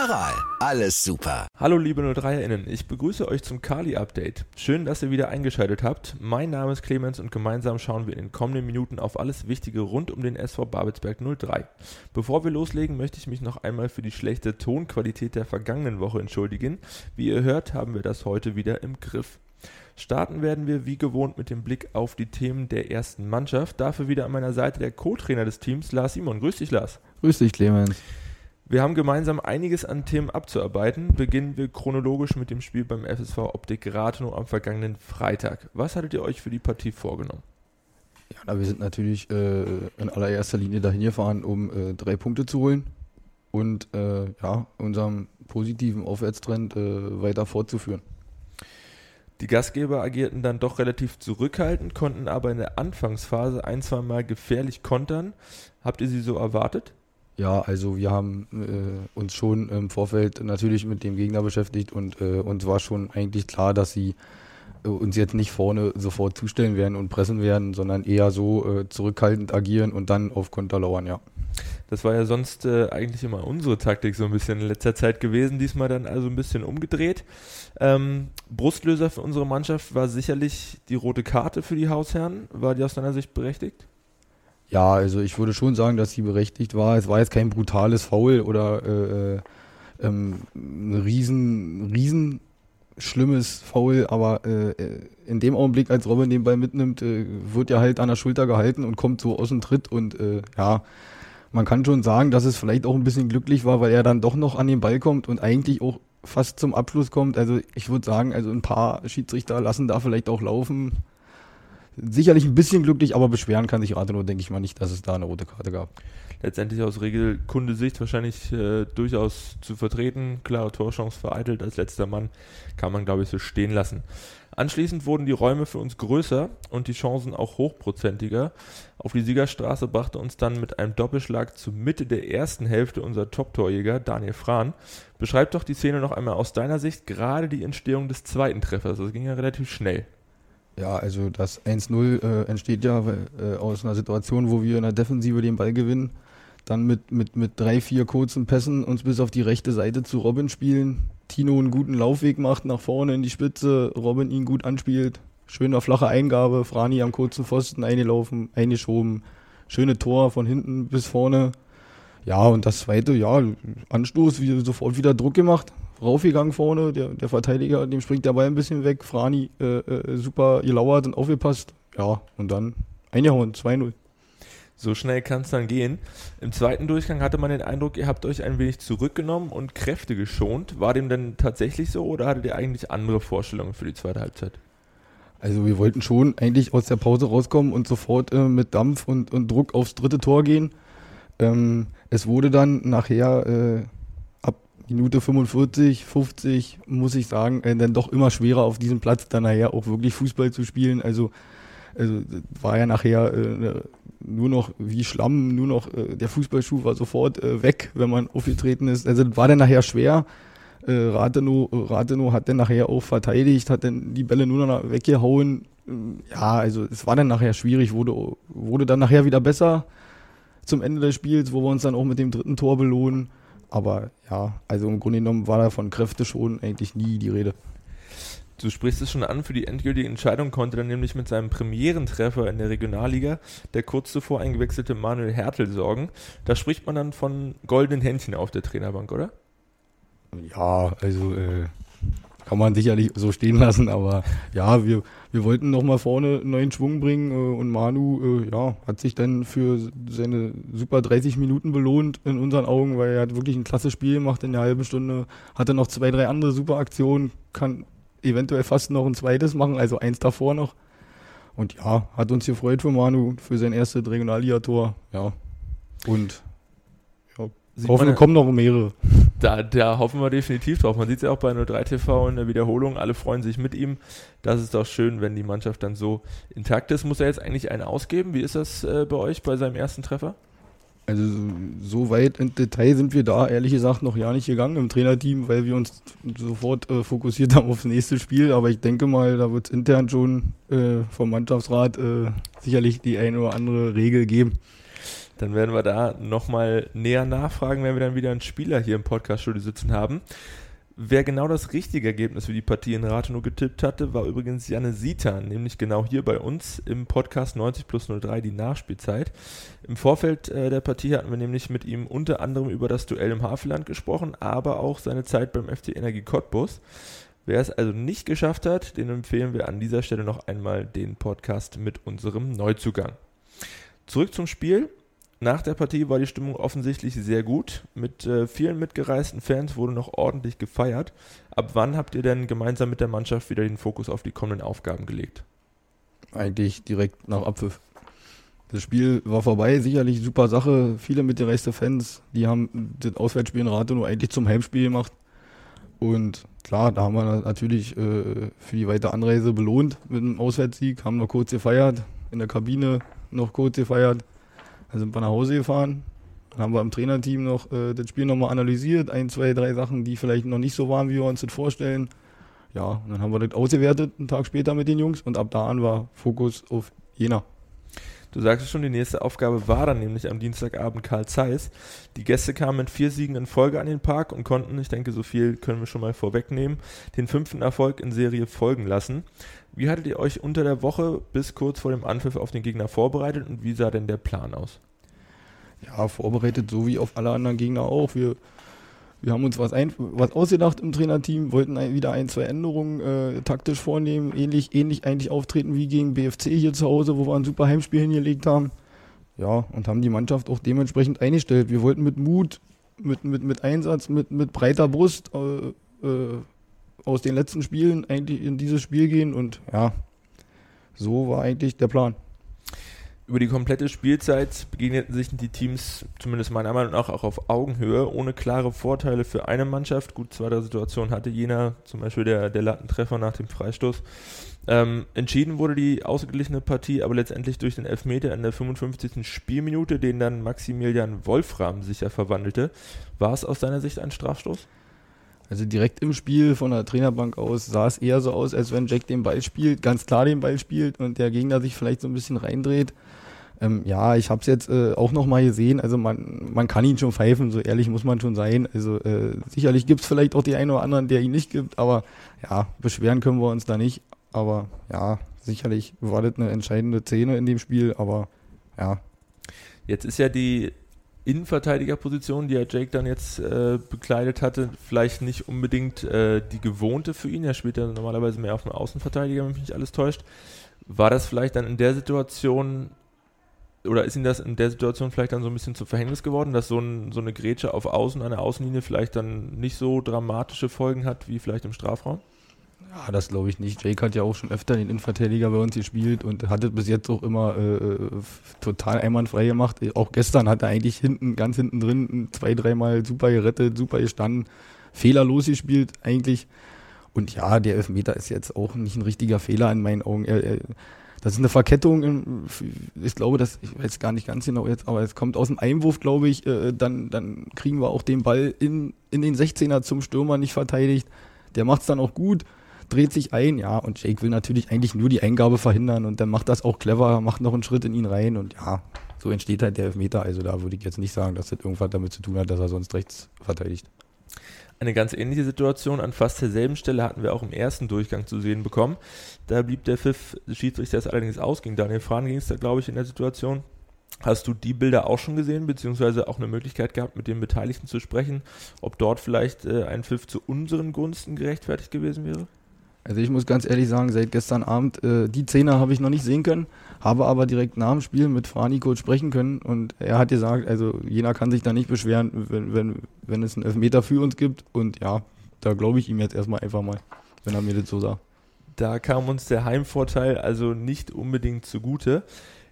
Aral, alles super. Hallo liebe 03erInnen, ich begrüße euch zum Kali-Update. Schön, dass ihr wieder eingeschaltet habt. Mein Name ist Clemens und gemeinsam schauen wir in den kommenden Minuten auf alles Wichtige rund um den SV Babelsberg 03. Bevor wir loslegen, möchte ich mich noch einmal für die schlechte Tonqualität der vergangenen Woche entschuldigen. Wie ihr hört, haben wir das heute wieder im Griff. Starten werden wir wie gewohnt mit dem Blick auf die Themen der ersten Mannschaft. Dafür wieder an meiner Seite der Co-Trainer des Teams, Lars Simon. Grüß dich, Lars. Grüß dich, Clemens. Wir haben gemeinsam einiges an Themen abzuarbeiten. Beginnen wir chronologisch mit dem Spiel beim FSV Optik Rathenow am vergangenen Freitag. Was hattet ihr euch für die Partie vorgenommen? Ja, wir sind natürlich äh, in allererster Linie dahin gefahren, um äh, drei Punkte zu holen und äh, ja, unserem positiven Aufwärtstrend äh, weiter fortzuführen. Die Gastgeber agierten dann doch relativ zurückhaltend, konnten aber in der Anfangsphase ein, zwei Mal gefährlich kontern. Habt ihr sie so erwartet? Ja, also wir haben äh, uns schon im Vorfeld natürlich mit dem Gegner beschäftigt und äh, uns war schon eigentlich klar, dass sie äh, uns jetzt nicht vorne sofort zustellen werden und pressen werden, sondern eher so äh, zurückhaltend agieren und dann auf Konter lauern, ja. Das war ja sonst äh, eigentlich immer unsere Taktik so ein bisschen in letzter Zeit gewesen, diesmal dann also ein bisschen umgedreht. Ähm, Brustlöser für unsere Mannschaft war sicherlich die rote Karte für die Hausherren. War die aus deiner Sicht berechtigt? Ja, also ich würde schon sagen, dass sie berechtigt war. Es war jetzt kein brutales Foul oder äh, äh, ähm, ein riesen, riesen schlimmes Foul, aber äh, in dem Augenblick, als Robin den Ball mitnimmt, äh, wird er halt an der Schulter gehalten und kommt so aus dem Tritt und äh, ja, man kann schon sagen, dass es vielleicht auch ein bisschen glücklich war, weil er dann doch noch an den Ball kommt und eigentlich auch fast zum Abschluss kommt. Also ich würde sagen, also ein paar Schiedsrichter lassen da vielleicht auch laufen sicherlich ein bisschen glücklich, aber beschweren kann sich Rathenow, denke ich mal, nicht, dass es da eine rote Karte gab. Letztendlich aus Regelkundesicht wahrscheinlich äh, durchaus zu vertreten. Klare Torchance vereitelt als letzter Mann kann man, glaube ich, so stehen lassen. Anschließend wurden die Räume für uns größer und die Chancen auch hochprozentiger. Auf die Siegerstraße brachte uns dann mit einem Doppelschlag zur Mitte der ersten Hälfte unser Top-Torjäger Daniel Frahn. Beschreib doch die Szene noch einmal aus deiner Sicht, gerade die Entstehung des zweiten Treffers. Das ging ja relativ schnell. Ja, also das 1-0 äh, entsteht ja äh, aus einer Situation, wo wir in der Defensive den Ball gewinnen, dann mit, mit, mit drei, vier kurzen Pässen uns bis auf die rechte Seite zu Robin spielen, Tino einen guten Laufweg macht nach vorne in die Spitze, Robin ihn gut anspielt, schöner flache Eingabe, Frani am kurzen Pfosten eingelaufen, eingeschoben, schöne Tor von hinten bis vorne. Ja, und das zweite, ja, Anstoß, wie, sofort wieder Druck gemacht, raufgegangen vorne, der, der Verteidiger, dem springt der Ball ein bisschen weg, Frani äh, äh, super gelauert und aufgepasst. Ja, und dann eingehauen, 2-0. So schnell kann es dann gehen. Im zweiten Durchgang hatte man den Eindruck, ihr habt euch ein wenig zurückgenommen und Kräfte geschont. War dem denn tatsächlich so oder hattet ihr eigentlich andere Vorstellungen für die zweite Halbzeit? Also wir wollten schon eigentlich aus der Pause rauskommen und sofort äh, mit Dampf und, und Druck aufs dritte Tor gehen. Ähm, es wurde dann nachher äh, Minute 45, 50, muss ich sagen, äh, dann doch immer schwerer auf diesem Platz dann nachher auch wirklich Fußball zu spielen. Also, also war ja nachher äh, nur noch wie Schlamm, nur noch äh, der Fußballschuh war sofort äh, weg, wenn man aufgetreten ist. Also war dann nachher schwer. Äh, Rathenow, Rathenow hat dann nachher auch verteidigt, hat dann die Bälle nur noch weggehauen. Ja, also es war dann nachher schwierig, wurde, wurde dann nachher wieder besser zum Ende des Spiels, wo wir uns dann auch mit dem dritten Tor belohnen. Aber ja, also im Grunde genommen war da von Kräfte schon eigentlich nie die Rede. Du sprichst es schon an, für die endgültige Entscheidung konnte dann nämlich mit seinem Premierentreffer in der Regionalliga der kurz zuvor eingewechselte Manuel Hertel sorgen. Da spricht man dann von goldenen Händchen auf der Trainerbank, oder? Ja, also äh, kann man sicherlich so stehen lassen, aber ja, wir, wir wollten nochmal vorne einen neuen Schwung bringen äh, und Manu äh, ja, hat sich dann für seine super 30 Minuten belohnt in unseren Augen, weil er hat wirklich ein klasse Spiel gemacht in der halben Stunde, hatte noch zwei, drei andere super Aktionen, kann eventuell fast noch ein zweites machen, also eins davor noch. Und ja, hat uns gefreut für Manu, für sein erstes Regionalligator. Ja. Und ja, hoffen, kommen noch mehrere. Da, da hoffen wir definitiv drauf. Man sieht es ja auch bei 03 TV in der Wiederholung. Alle freuen sich mit ihm. Das ist doch schön, wenn die Mannschaft dann so intakt ist. Muss er jetzt eigentlich einen ausgeben? Wie ist das äh, bei euch bei seinem ersten Treffer? Also so weit im Detail sind wir da ehrlich gesagt noch ja nicht gegangen im Trainerteam, weil wir uns sofort äh, fokussiert haben aufs nächste Spiel. Aber ich denke mal, da wird es intern schon äh, vom Mannschaftsrat äh, sicherlich die eine oder andere Regel geben. Dann werden wir da nochmal näher nachfragen, wenn wir dann wieder einen Spieler hier im Podcast-Studio sitzen haben. Wer genau das richtige Ergebnis für die Partie in Rathenow getippt hatte, war übrigens Janne Sitan, nämlich genau hier bei uns im Podcast 90 plus 03, die Nachspielzeit. Im Vorfeld äh, der Partie hatten wir nämlich mit ihm unter anderem über das Duell im Havelland gesprochen, aber auch seine Zeit beim FC Energie Cottbus. Wer es also nicht geschafft hat, den empfehlen wir an dieser Stelle noch einmal den Podcast mit unserem Neuzugang. Zurück zum Spiel. Nach der Partie war die Stimmung offensichtlich sehr gut. Mit äh, vielen mitgereisten Fans wurde noch ordentlich gefeiert. Ab wann habt ihr denn gemeinsam mit der Mannschaft wieder den Fokus auf die kommenden Aufgaben gelegt? Eigentlich direkt nach Abpfiff. Das Spiel war vorbei, sicherlich super Sache. Viele mitgereiste Fans, die haben das Auswärtsspiel in Rathenow eigentlich zum Heimspiel gemacht. Und klar, da haben wir natürlich äh, für die weitere Anreise belohnt mit einem Auswärtssieg, haben noch kurz gefeiert, in der Kabine noch kurz gefeiert. Dann sind wir nach Hause gefahren. Dann haben wir im Trainerteam noch äh, das Spiel nochmal analysiert. Ein, zwei, drei Sachen, die vielleicht noch nicht so waren, wie wir uns das vorstellen. Ja, und dann haben wir das ausgewertet, einen Tag später mit den Jungs. Und ab da an war Fokus auf Jena. Du sagst schon, die nächste Aufgabe war dann nämlich am Dienstagabend Karl Zeiss. Die Gäste kamen mit vier Siegen in Folge an den Park und konnten, ich denke, so viel können wir schon mal vorwegnehmen, den fünften Erfolg in Serie folgen lassen. Wie hattet ihr euch unter der Woche bis kurz vor dem Anpfiff auf den Gegner vorbereitet und wie sah denn der Plan aus? Ja, vorbereitet so wie auf alle anderen Gegner auch. Wir, wir haben uns was, ein, was ausgedacht im Trainerteam, wollten ein, wieder ein, zwei Änderungen äh, taktisch vornehmen, ähnlich, ähnlich eigentlich auftreten wie gegen BFC hier zu Hause, wo wir ein super Heimspiel hingelegt haben. Ja, und haben die Mannschaft auch dementsprechend eingestellt. Wir wollten mit Mut, mit, mit, mit Einsatz, mit, mit breiter Brust äh, äh, aus den letzten Spielen eigentlich in dieses Spiel gehen und ja, so war eigentlich der Plan. Über die komplette Spielzeit begegneten sich die Teams, zumindest meiner Meinung nach, auch auf Augenhöhe, ohne klare Vorteile für eine Mannschaft. Gut, zweite Situation hatte jener, zum Beispiel der, der Lattentreffer nach dem Freistoß. Ähm, entschieden wurde die ausgeglichene Partie aber letztendlich durch den Elfmeter in der 55. Spielminute, den dann Maximilian Wolfram sicher verwandelte. War es aus deiner Sicht ein Strafstoß? Also direkt im Spiel von der Trainerbank aus sah es eher so aus, als wenn Jack den Ball spielt, ganz klar den Ball spielt und der Gegner sich vielleicht so ein bisschen reindreht. Ähm, ja, ich habe es jetzt äh, auch nochmal gesehen. Also man, man kann ihn schon pfeifen, so ehrlich muss man schon sein. Also äh, sicherlich gibt es vielleicht auch die einen oder anderen, der ihn nicht gibt, aber ja, beschweren können wir uns da nicht. Aber ja, sicherlich war das eine entscheidende Szene in dem Spiel, aber ja. Jetzt ist ja die Innenverteidigerposition, die er Jake dann jetzt äh, bekleidet hatte, vielleicht nicht unbedingt äh, die gewohnte für ihn. Er spielt ja normalerweise mehr auf dem Außenverteidiger, wenn mich nicht alles täuscht. War das vielleicht dann in der Situation oder ist ihm das in der Situation vielleicht dann so ein bisschen zu Verhängnis geworden, dass so, ein, so eine Grätsche auf Außen, eine Außenlinie vielleicht dann nicht so dramatische Folgen hat wie vielleicht im Strafraum? Ja, das glaube ich nicht. Jake hat ja auch schon öfter den Innenverteidiger bei uns gespielt und hat es bis jetzt auch immer äh, total einwandfrei gemacht. Auch gestern hat er eigentlich hinten, ganz hinten drin, zwei, dreimal super gerettet, super gestanden, fehlerlos gespielt eigentlich. Und ja, der Elfmeter ist jetzt auch nicht ein richtiger Fehler in meinen Augen. Er, er, das ist eine Verkettung, ich glaube, das, ich weiß gar nicht ganz genau jetzt, aber es kommt aus dem Einwurf, glaube ich, äh, dann, dann kriegen wir auch den Ball in, in den 16er zum Stürmer nicht verteidigt. Der macht es dann auch gut dreht sich ein, ja, und Jake will natürlich eigentlich nur die Eingabe verhindern und dann macht das auch clever, macht noch einen Schritt in ihn rein und ja, so entsteht halt der Elfmeter. Also da würde ich jetzt nicht sagen, dass das irgendwas damit zu tun hat, dass er sonst rechts verteidigt. Eine ganz ähnliche Situation an fast derselben Stelle hatten wir auch im ersten Durchgang zu sehen bekommen. Da blieb der Pfiff des Schiedsrichters allerdings aus. Gegen Daniel Frahn ging es da, glaube ich, in der Situation. Hast du die Bilder auch schon gesehen, beziehungsweise auch eine Möglichkeit gehabt, mit den Beteiligten zu sprechen, ob dort vielleicht äh, ein Pfiff zu unseren Gunsten gerechtfertigt gewesen wäre? Also ich muss ganz ehrlich sagen, seit gestern Abend, äh, die Szene habe ich noch nicht sehen können, habe aber direkt nach dem Spiel mit Frani sprechen können und er hat gesagt, also jener kann sich da nicht beschweren, wenn, wenn, wenn es einen Elfmeter für uns gibt und ja, da glaube ich ihm jetzt erstmal einfach mal, wenn er mir das so sagt. Da kam uns der Heimvorteil also nicht unbedingt zugute.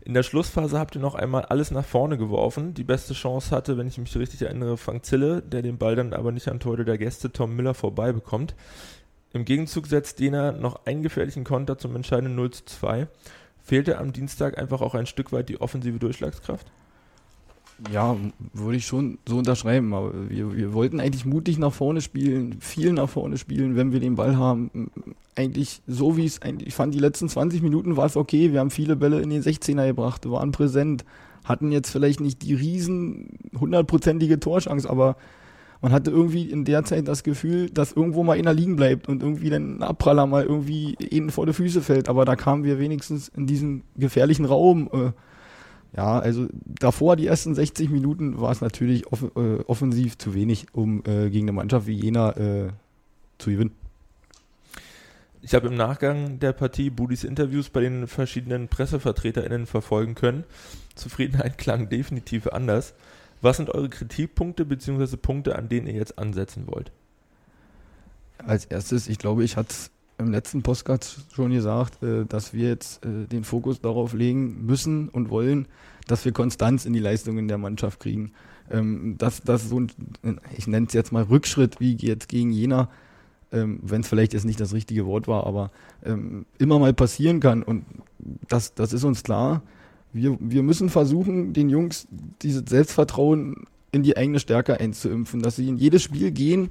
In der Schlussphase habt ihr noch einmal alles nach vorne geworfen. Die beste Chance hatte, wenn ich mich richtig erinnere, Frank Zille, der den Ball dann aber nicht an Tore der Gäste Tom Miller vorbei bekommt. Im Gegenzug setzt Dena noch einen gefährlichen Konter zum entscheidenden 0 zu 2. Fehlte am Dienstag einfach auch ein Stück weit die offensive Durchschlagskraft? Ja, würde ich schon so unterschreiben. Aber wir, wir wollten eigentlich mutig nach vorne spielen, viel nach vorne spielen, wenn wir den Ball haben. Eigentlich so wie es eigentlich, ich fand die letzten 20 Minuten war es okay. Wir haben viele Bälle in den 16er gebracht, waren präsent, hatten jetzt vielleicht nicht die riesen hundertprozentige Torschance, aber man hatte irgendwie in der Zeit das Gefühl, dass irgendwo mal einer liegen bleibt und irgendwie dann ein Abpraller mal irgendwie ihnen vor die Füße fällt. Aber da kamen wir wenigstens in diesen gefährlichen Raum. Äh, ja, also davor, die ersten 60 Minuten, war es natürlich off äh, offensiv zu wenig, um äh, gegen eine Mannschaft wie Jena äh, zu gewinnen. Ich habe im Nachgang der Partie Budis Interviews bei den verschiedenen PressevertreterInnen verfolgen können. Zufriedenheit klang definitiv anders. Was sind eure Kritikpunkte bzw. Punkte, an denen ihr jetzt ansetzen wollt? Als erstes, ich glaube, ich hatte im letzten Postcard schon gesagt, äh, dass wir jetzt äh, den Fokus darauf legen müssen und wollen, dass wir Konstanz in die Leistungen der Mannschaft kriegen. Ähm, dass das so ein, ich nenne es jetzt mal Rückschritt, wie jetzt gegen Jena, ähm, wenn es vielleicht jetzt nicht das richtige Wort war, aber ähm, immer mal passieren kann. Und das, das ist uns klar. Wir, wir müssen versuchen, den Jungs dieses Selbstvertrauen in die eigene Stärke einzuimpfen, dass sie in jedes Spiel gehen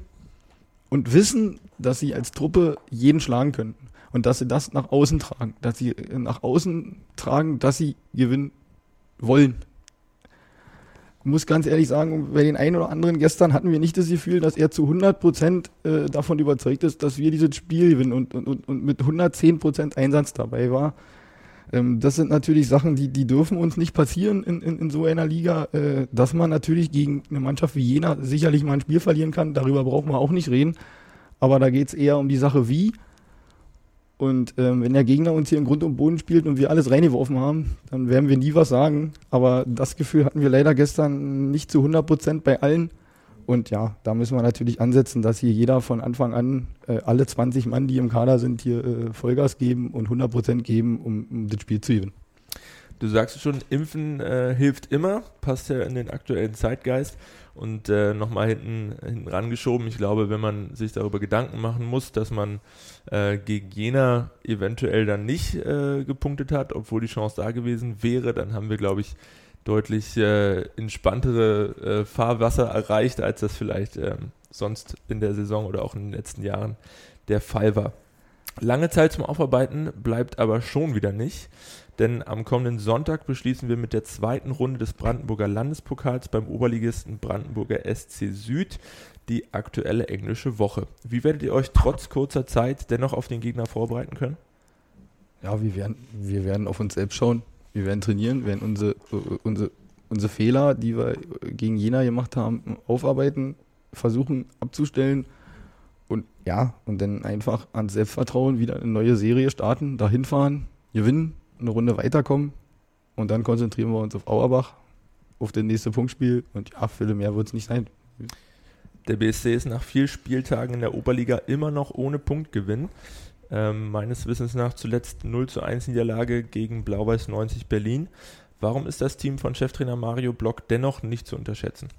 und wissen, dass sie als Truppe jeden schlagen können und dass sie das nach außen tragen, dass sie nach außen tragen, dass sie gewinnen wollen. Ich muss ganz ehrlich sagen, bei den einen oder anderen gestern hatten wir nicht das Gefühl, dass er zu 100 Prozent äh, davon überzeugt ist, dass wir dieses Spiel gewinnen und, und, und mit 110 Prozent Einsatz dabei war. Ähm, das sind natürlich Sachen, die, die dürfen uns nicht passieren in, in, in so einer Liga, äh, dass man natürlich gegen eine Mannschaft wie Jena sicherlich mal ein Spiel verlieren kann. Darüber brauchen wir auch nicht reden. Aber da geht es eher um die Sache wie. Und ähm, wenn der Gegner uns hier im Grund und Boden spielt und wir alles reingeworfen haben, dann werden wir nie was sagen. Aber das Gefühl hatten wir leider gestern nicht zu 100 Prozent bei allen. Und ja, da müssen wir natürlich ansetzen, dass hier jeder von Anfang an, äh, alle 20 Mann, die im Kader sind, hier äh, Vollgas geben und 100 Prozent geben, um, um, das Spiel zu gewinnen. Du sagst schon, Impfen äh, hilft immer, passt ja in den aktuellen Zeitgeist. Und äh, nochmal hinten, hinten rangeschoben, ich glaube, wenn man sich darüber Gedanken machen muss, dass man äh, gegen Jena eventuell dann nicht äh, gepunktet hat, obwohl die Chance da gewesen wäre, dann haben wir, glaube ich, deutlich äh, entspanntere äh, Fahrwasser erreicht, als das vielleicht ähm, sonst in der Saison oder auch in den letzten Jahren der Fall war. Lange Zeit zum Aufarbeiten bleibt aber schon wieder nicht, denn am kommenden Sonntag beschließen wir mit der zweiten Runde des Brandenburger Landespokals beim Oberligisten Brandenburger SC Süd die aktuelle englische Woche. Wie werdet ihr euch trotz kurzer Zeit dennoch auf den Gegner vorbereiten können? Ja, wir werden, wir werden auf uns selbst schauen. Wir werden trainieren, werden unsere, unsere, unsere Fehler, die wir gegen Jena gemacht haben, aufarbeiten, versuchen abzustellen und ja, und dann einfach ans Selbstvertrauen wieder eine neue Serie starten, dahin fahren, gewinnen, eine Runde weiterkommen und dann konzentrieren wir uns auf Auerbach, auf das nächste Punktspiel und ja, viele mehr wird es nicht sein. Der BSC ist nach vier Spieltagen in der Oberliga immer noch ohne Punktgewinn. Ähm, meines Wissens nach zuletzt 0 zu 1 Niederlage gegen Blau-Weiß 90 Berlin. Warum ist das Team von Cheftrainer Mario Block dennoch nicht zu unterschätzen?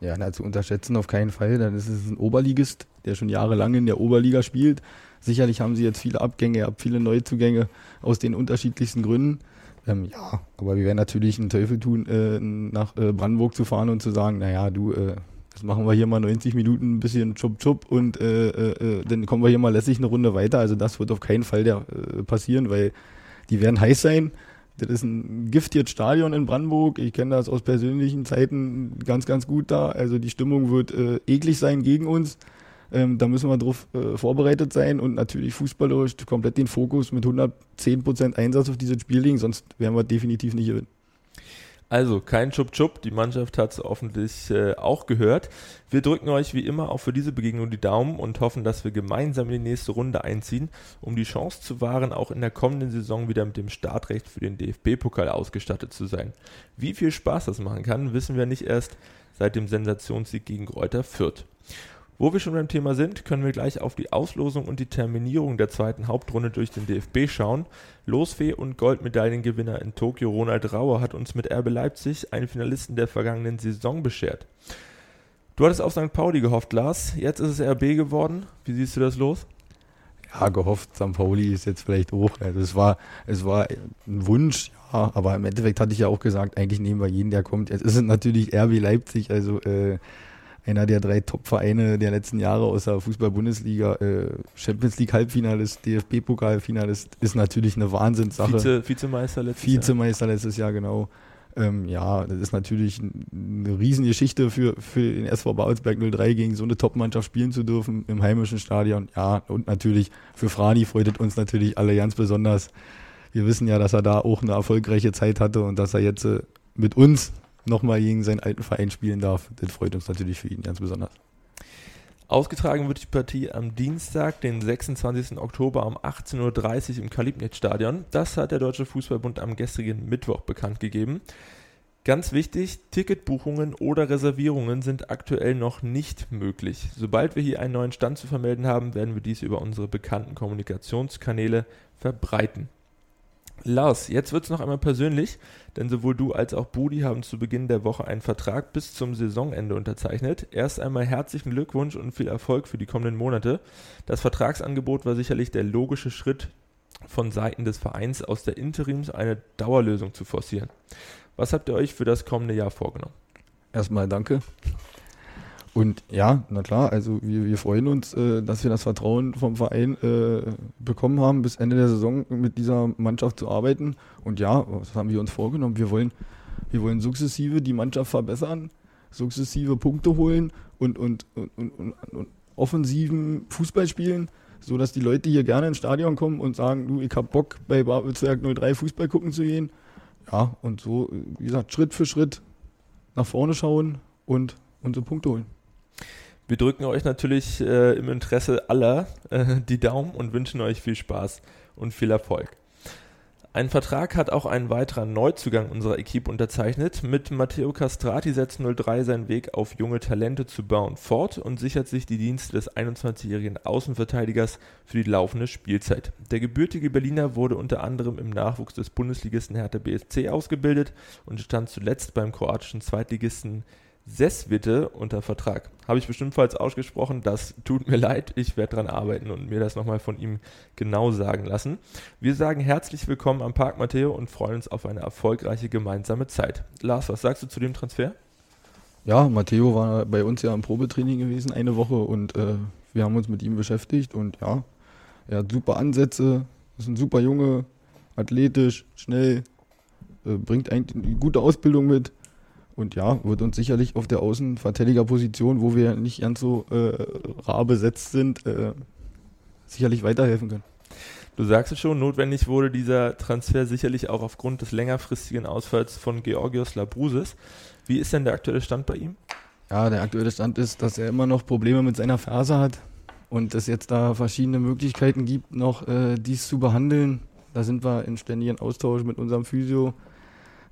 Ja, na, zu unterschätzen auf keinen Fall. Dann ist es ein Oberligist, der schon jahrelang in der Oberliga spielt. Sicherlich haben sie jetzt viele Abgänge, viele Neuzugänge aus den unterschiedlichsten Gründen. Ähm, ja, aber wir werden natürlich einen Teufel tun, äh, nach äh, Brandenburg zu fahren und zu sagen, naja, du, äh, Jetzt machen wir hier mal 90 Minuten ein bisschen Chup Chup und äh, äh, äh, dann kommen wir hier mal lässig eine Runde weiter. Also das wird auf keinen Fall der, äh, passieren, weil die werden heiß sein. Das ist ein giftiges Stadion in Brandenburg. Ich kenne das aus persönlichen Zeiten ganz, ganz gut da. Also die Stimmung wird äh, eklig sein gegen uns. Ähm, da müssen wir drauf äh, vorbereitet sein und natürlich fußballerisch komplett den Fokus mit 110% Einsatz auf dieses Spiel legen, sonst werden wir definitiv nicht gewinnen. Also kein Schub-Schub, die Mannschaft hat es offensichtlich äh, auch gehört. Wir drücken euch wie immer auch für diese Begegnung die Daumen und hoffen, dass wir gemeinsam in die nächste Runde einziehen, um die Chance zu wahren, auch in der kommenden Saison wieder mit dem Startrecht für den DFB-Pokal ausgestattet zu sein. Wie viel Spaß das machen kann, wissen wir nicht erst seit dem Sensationssieg gegen Kräuter Fürth. Wo wir schon beim Thema sind, können wir gleich auf die Auslosung und die Terminierung der zweiten Hauptrunde durch den DFB schauen. Losfee und Goldmedaillengewinner in Tokio Ronald Rauer hat uns mit RB Leipzig einen Finalisten der vergangenen Saison beschert. Du hattest auf St. Pauli gehofft, Lars. Jetzt ist es RB geworden. Wie siehst du das los? Ja, gehofft, St. Pauli ist jetzt vielleicht hoch. Also es war, es war ein Wunsch, ja, aber im Endeffekt hatte ich ja auch gesagt, eigentlich nehmen wir jeden, der kommt. Jetzt ist es natürlich RB Leipzig, also äh, einer der drei Top-Vereine der letzten Jahre aus der Fußball-Bundesliga, äh, Champions League Halbfinalist, DFB-Pokal-Finalist, ist natürlich eine Wahnsinnssache. Vize, Vizemeister letztes Vizemeister Jahr. letztes Jahr, genau. Ähm, ja, das ist natürlich eine Riesengeschichte für, für den SV Babelsberg 03 gegen so eine Top-Mannschaft spielen zu dürfen im heimischen Stadion. Ja, und natürlich für Frani freut es uns natürlich alle ganz besonders. Wir wissen ja, dass er da auch eine erfolgreiche Zeit hatte und dass er jetzt äh, mit uns nochmal gegen seinen alten Verein spielen darf. Das freut uns natürlich für ihn ganz besonders. Ausgetragen wird die Partie am Dienstag, den 26. Oktober um 18.30 Uhr im Kalibnet-Stadion. Das hat der Deutsche Fußballbund am gestrigen Mittwoch bekannt gegeben. Ganz wichtig, Ticketbuchungen oder Reservierungen sind aktuell noch nicht möglich. Sobald wir hier einen neuen Stand zu vermelden haben, werden wir dies über unsere bekannten Kommunikationskanäle verbreiten. Lars, jetzt wird es noch einmal persönlich, denn sowohl du als auch Budi haben zu Beginn der Woche einen Vertrag bis zum Saisonende unterzeichnet. Erst einmal herzlichen Glückwunsch und viel Erfolg für die kommenden Monate. Das Vertragsangebot war sicherlich der logische Schritt von Seiten des Vereins aus der Interims eine Dauerlösung zu forcieren. Was habt ihr euch für das kommende Jahr vorgenommen? Erstmal danke und ja, na klar, also wir, wir freuen uns, äh, dass wir das Vertrauen vom Verein äh, bekommen haben, bis Ende der Saison mit dieser Mannschaft zu arbeiten. Und ja, was haben wir uns vorgenommen? Wir wollen, wir wollen sukzessive die Mannschaft verbessern, sukzessive Punkte holen und, und, und, und, und offensiven Fußball spielen, sodass die Leute hier gerne ins Stadion kommen und sagen, du, ich hab Bock bei Babelsberg 03 Fußball gucken zu gehen. Ja, und so, wie gesagt, Schritt für Schritt nach vorne schauen und unsere Punkte holen. Wir drücken euch natürlich äh, im Interesse aller äh, die Daumen und wünschen euch viel Spaß und viel Erfolg. Ein Vertrag hat auch ein weiterer Neuzugang unserer Equipe unterzeichnet. Mit Matteo Castrati setzt 03 seinen Weg auf junge Talente zu bauen fort und sichert sich die Dienste des 21-jährigen Außenverteidigers für die laufende Spielzeit. Der gebürtige Berliner wurde unter anderem im Nachwuchs des Bundesligisten Hertha BSC ausgebildet und stand zuletzt beim kroatischen Zweitligisten Sesswitte unter Vertrag. Habe ich bestimmt falsch ausgesprochen, das tut mir leid. Ich werde daran arbeiten und mir das nochmal von ihm genau sagen lassen. Wir sagen herzlich willkommen am Park Matteo und freuen uns auf eine erfolgreiche gemeinsame Zeit. Lars, was sagst du zu dem Transfer? Ja, Matteo war bei uns ja im Probetraining gewesen, eine Woche und äh, wir haben uns mit ihm beschäftigt und ja, er hat super Ansätze, ist ein super Junge, athletisch, schnell, äh, bringt eine gute Ausbildung mit und ja, wird uns sicherlich auf der Außenverteidigerposition, wo wir nicht ganz so äh, rar besetzt sind, äh, sicherlich weiterhelfen können. Du sagst es schon, notwendig wurde dieser Transfer sicherlich auch aufgrund des längerfristigen Ausfalls von Georgios Labrusis. Wie ist denn der aktuelle Stand bei ihm? Ja, der aktuelle Stand ist, dass er immer noch Probleme mit seiner Ferse hat und es jetzt da verschiedene Möglichkeiten gibt, noch äh, dies zu behandeln. Da sind wir in ständigen Austausch mit unserem Physio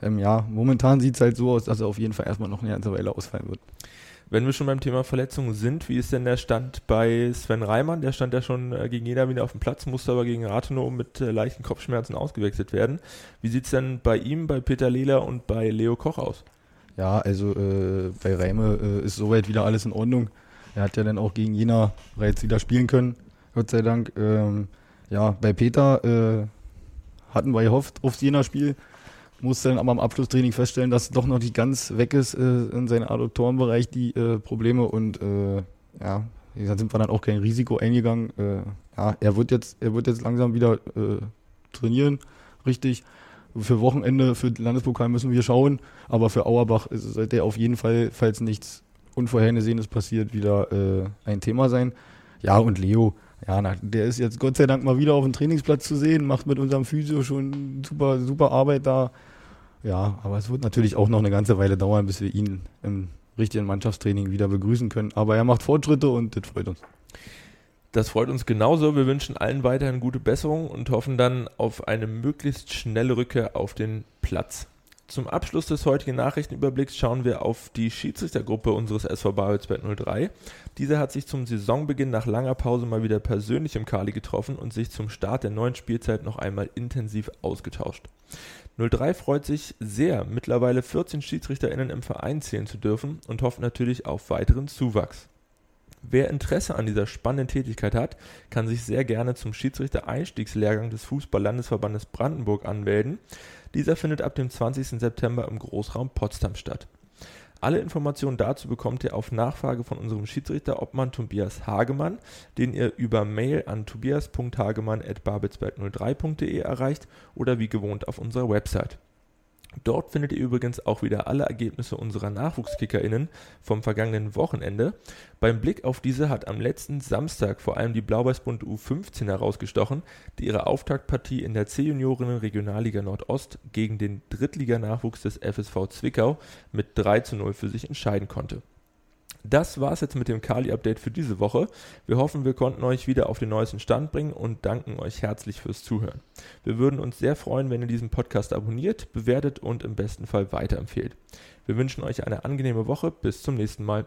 ähm, ja, momentan sieht es halt so aus, dass er auf jeden Fall erstmal noch eine ganze Weile ausfallen wird. Wenn wir schon beim Thema Verletzungen sind, wie ist denn der Stand bei Sven Reimann? Der stand ja schon äh, gegen jeder wieder auf dem Platz, musste aber gegen Rathenow mit äh, leichten Kopfschmerzen ausgewechselt werden. Wie sieht es denn bei ihm, bei Peter Lehler und bei Leo Koch aus? Ja, also äh, bei Reime äh, ist soweit wieder alles in Ordnung. Er hat ja dann auch gegen Jena bereits wieder spielen können, Gott sei Dank. Ähm, ja, bei Peter äh, hatten wir gehofft aufs Jena-Spiel musste dann aber im Abschlusstraining feststellen, dass doch noch nicht ganz weg ist äh, in seinem Adduktorenbereich die äh, Probleme und äh, ja, da sind wir dann auch kein Risiko eingegangen. Äh, ja, er wird jetzt, er wird jetzt langsam wieder äh, trainieren, richtig. Für Wochenende, für Landespokal müssen wir schauen, aber für Auerbach sollte er auf jeden Fall, falls nichts Unvorhergesehenes passiert, wieder äh, ein Thema sein. Ja, und Leo, ja, na, der ist jetzt Gott sei Dank mal wieder auf dem Trainingsplatz zu sehen, macht mit unserem Physio schon super, super Arbeit da. Ja, aber es wird natürlich auch noch eine ganze Weile dauern, bis wir ihn im richtigen Mannschaftstraining wieder begrüßen können. Aber er macht Fortschritte und das freut uns. Das freut uns genauso. Wir wünschen allen weiterhin gute Besserung und hoffen dann auf eine möglichst schnelle Rückkehr auf den Platz. Zum Abschluss des heutigen Nachrichtenüberblicks schauen wir auf die Schiedsrichtergruppe unseres SV Babelsberg 03. Diese hat sich zum Saisonbeginn nach langer Pause mal wieder persönlich im Kali getroffen und sich zum Start der neuen Spielzeit noch einmal intensiv ausgetauscht. 03 freut sich sehr, mittlerweile 14 SchiedsrichterInnen im Verein zählen zu dürfen und hofft natürlich auf weiteren Zuwachs. Wer Interesse an dieser spannenden Tätigkeit hat, kann sich sehr gerne zum Schiedsrichter-Einstiegslehrgang des Fußball-Landesverbandes Brandenburg anmelden. Dieser findet ab dem 20. September im Großraum Potsdam statt. Alle Informationen dazu bekommt ihr auf Nachfrage von unserem Schiedsrichter-Obmann Tobias Hagemann, den ihr über Mail an tobias.hagemann.babelsberg03.de erreicht oder wie gewohnt auf unserer Website. Dort findet ihr übrigens auch wieder alle Ergebnisse unserer NachwuchskickerInnen vom vergangenen Wochenende. Beim Blick auf diese hat am letzten Samstag vor allem die Blau-Weiß-Bund U15 herausgestochen, die ihre Auftaktpartie in der C-Juniorinnen Regionalliga Nordost gegen den Drittliganachwuchs des FSV Zwickau mit 3 zu 0 für sich entscheiden konnte. Das war's jetzt mit dem Kali-Update für diese Woche. Wir hoffen, wir konnten euch wieder auf den neuesten Stand bringen und danken euch herzlich fürs Zuhören. Wir würden uns sehr freuen, wenn ihr diesen Podcast abonniert, bewertet und im besten Fall weiterempfehlt. Wir wünschen euch eine angenehme Woche. Bis zum nächsten Mal.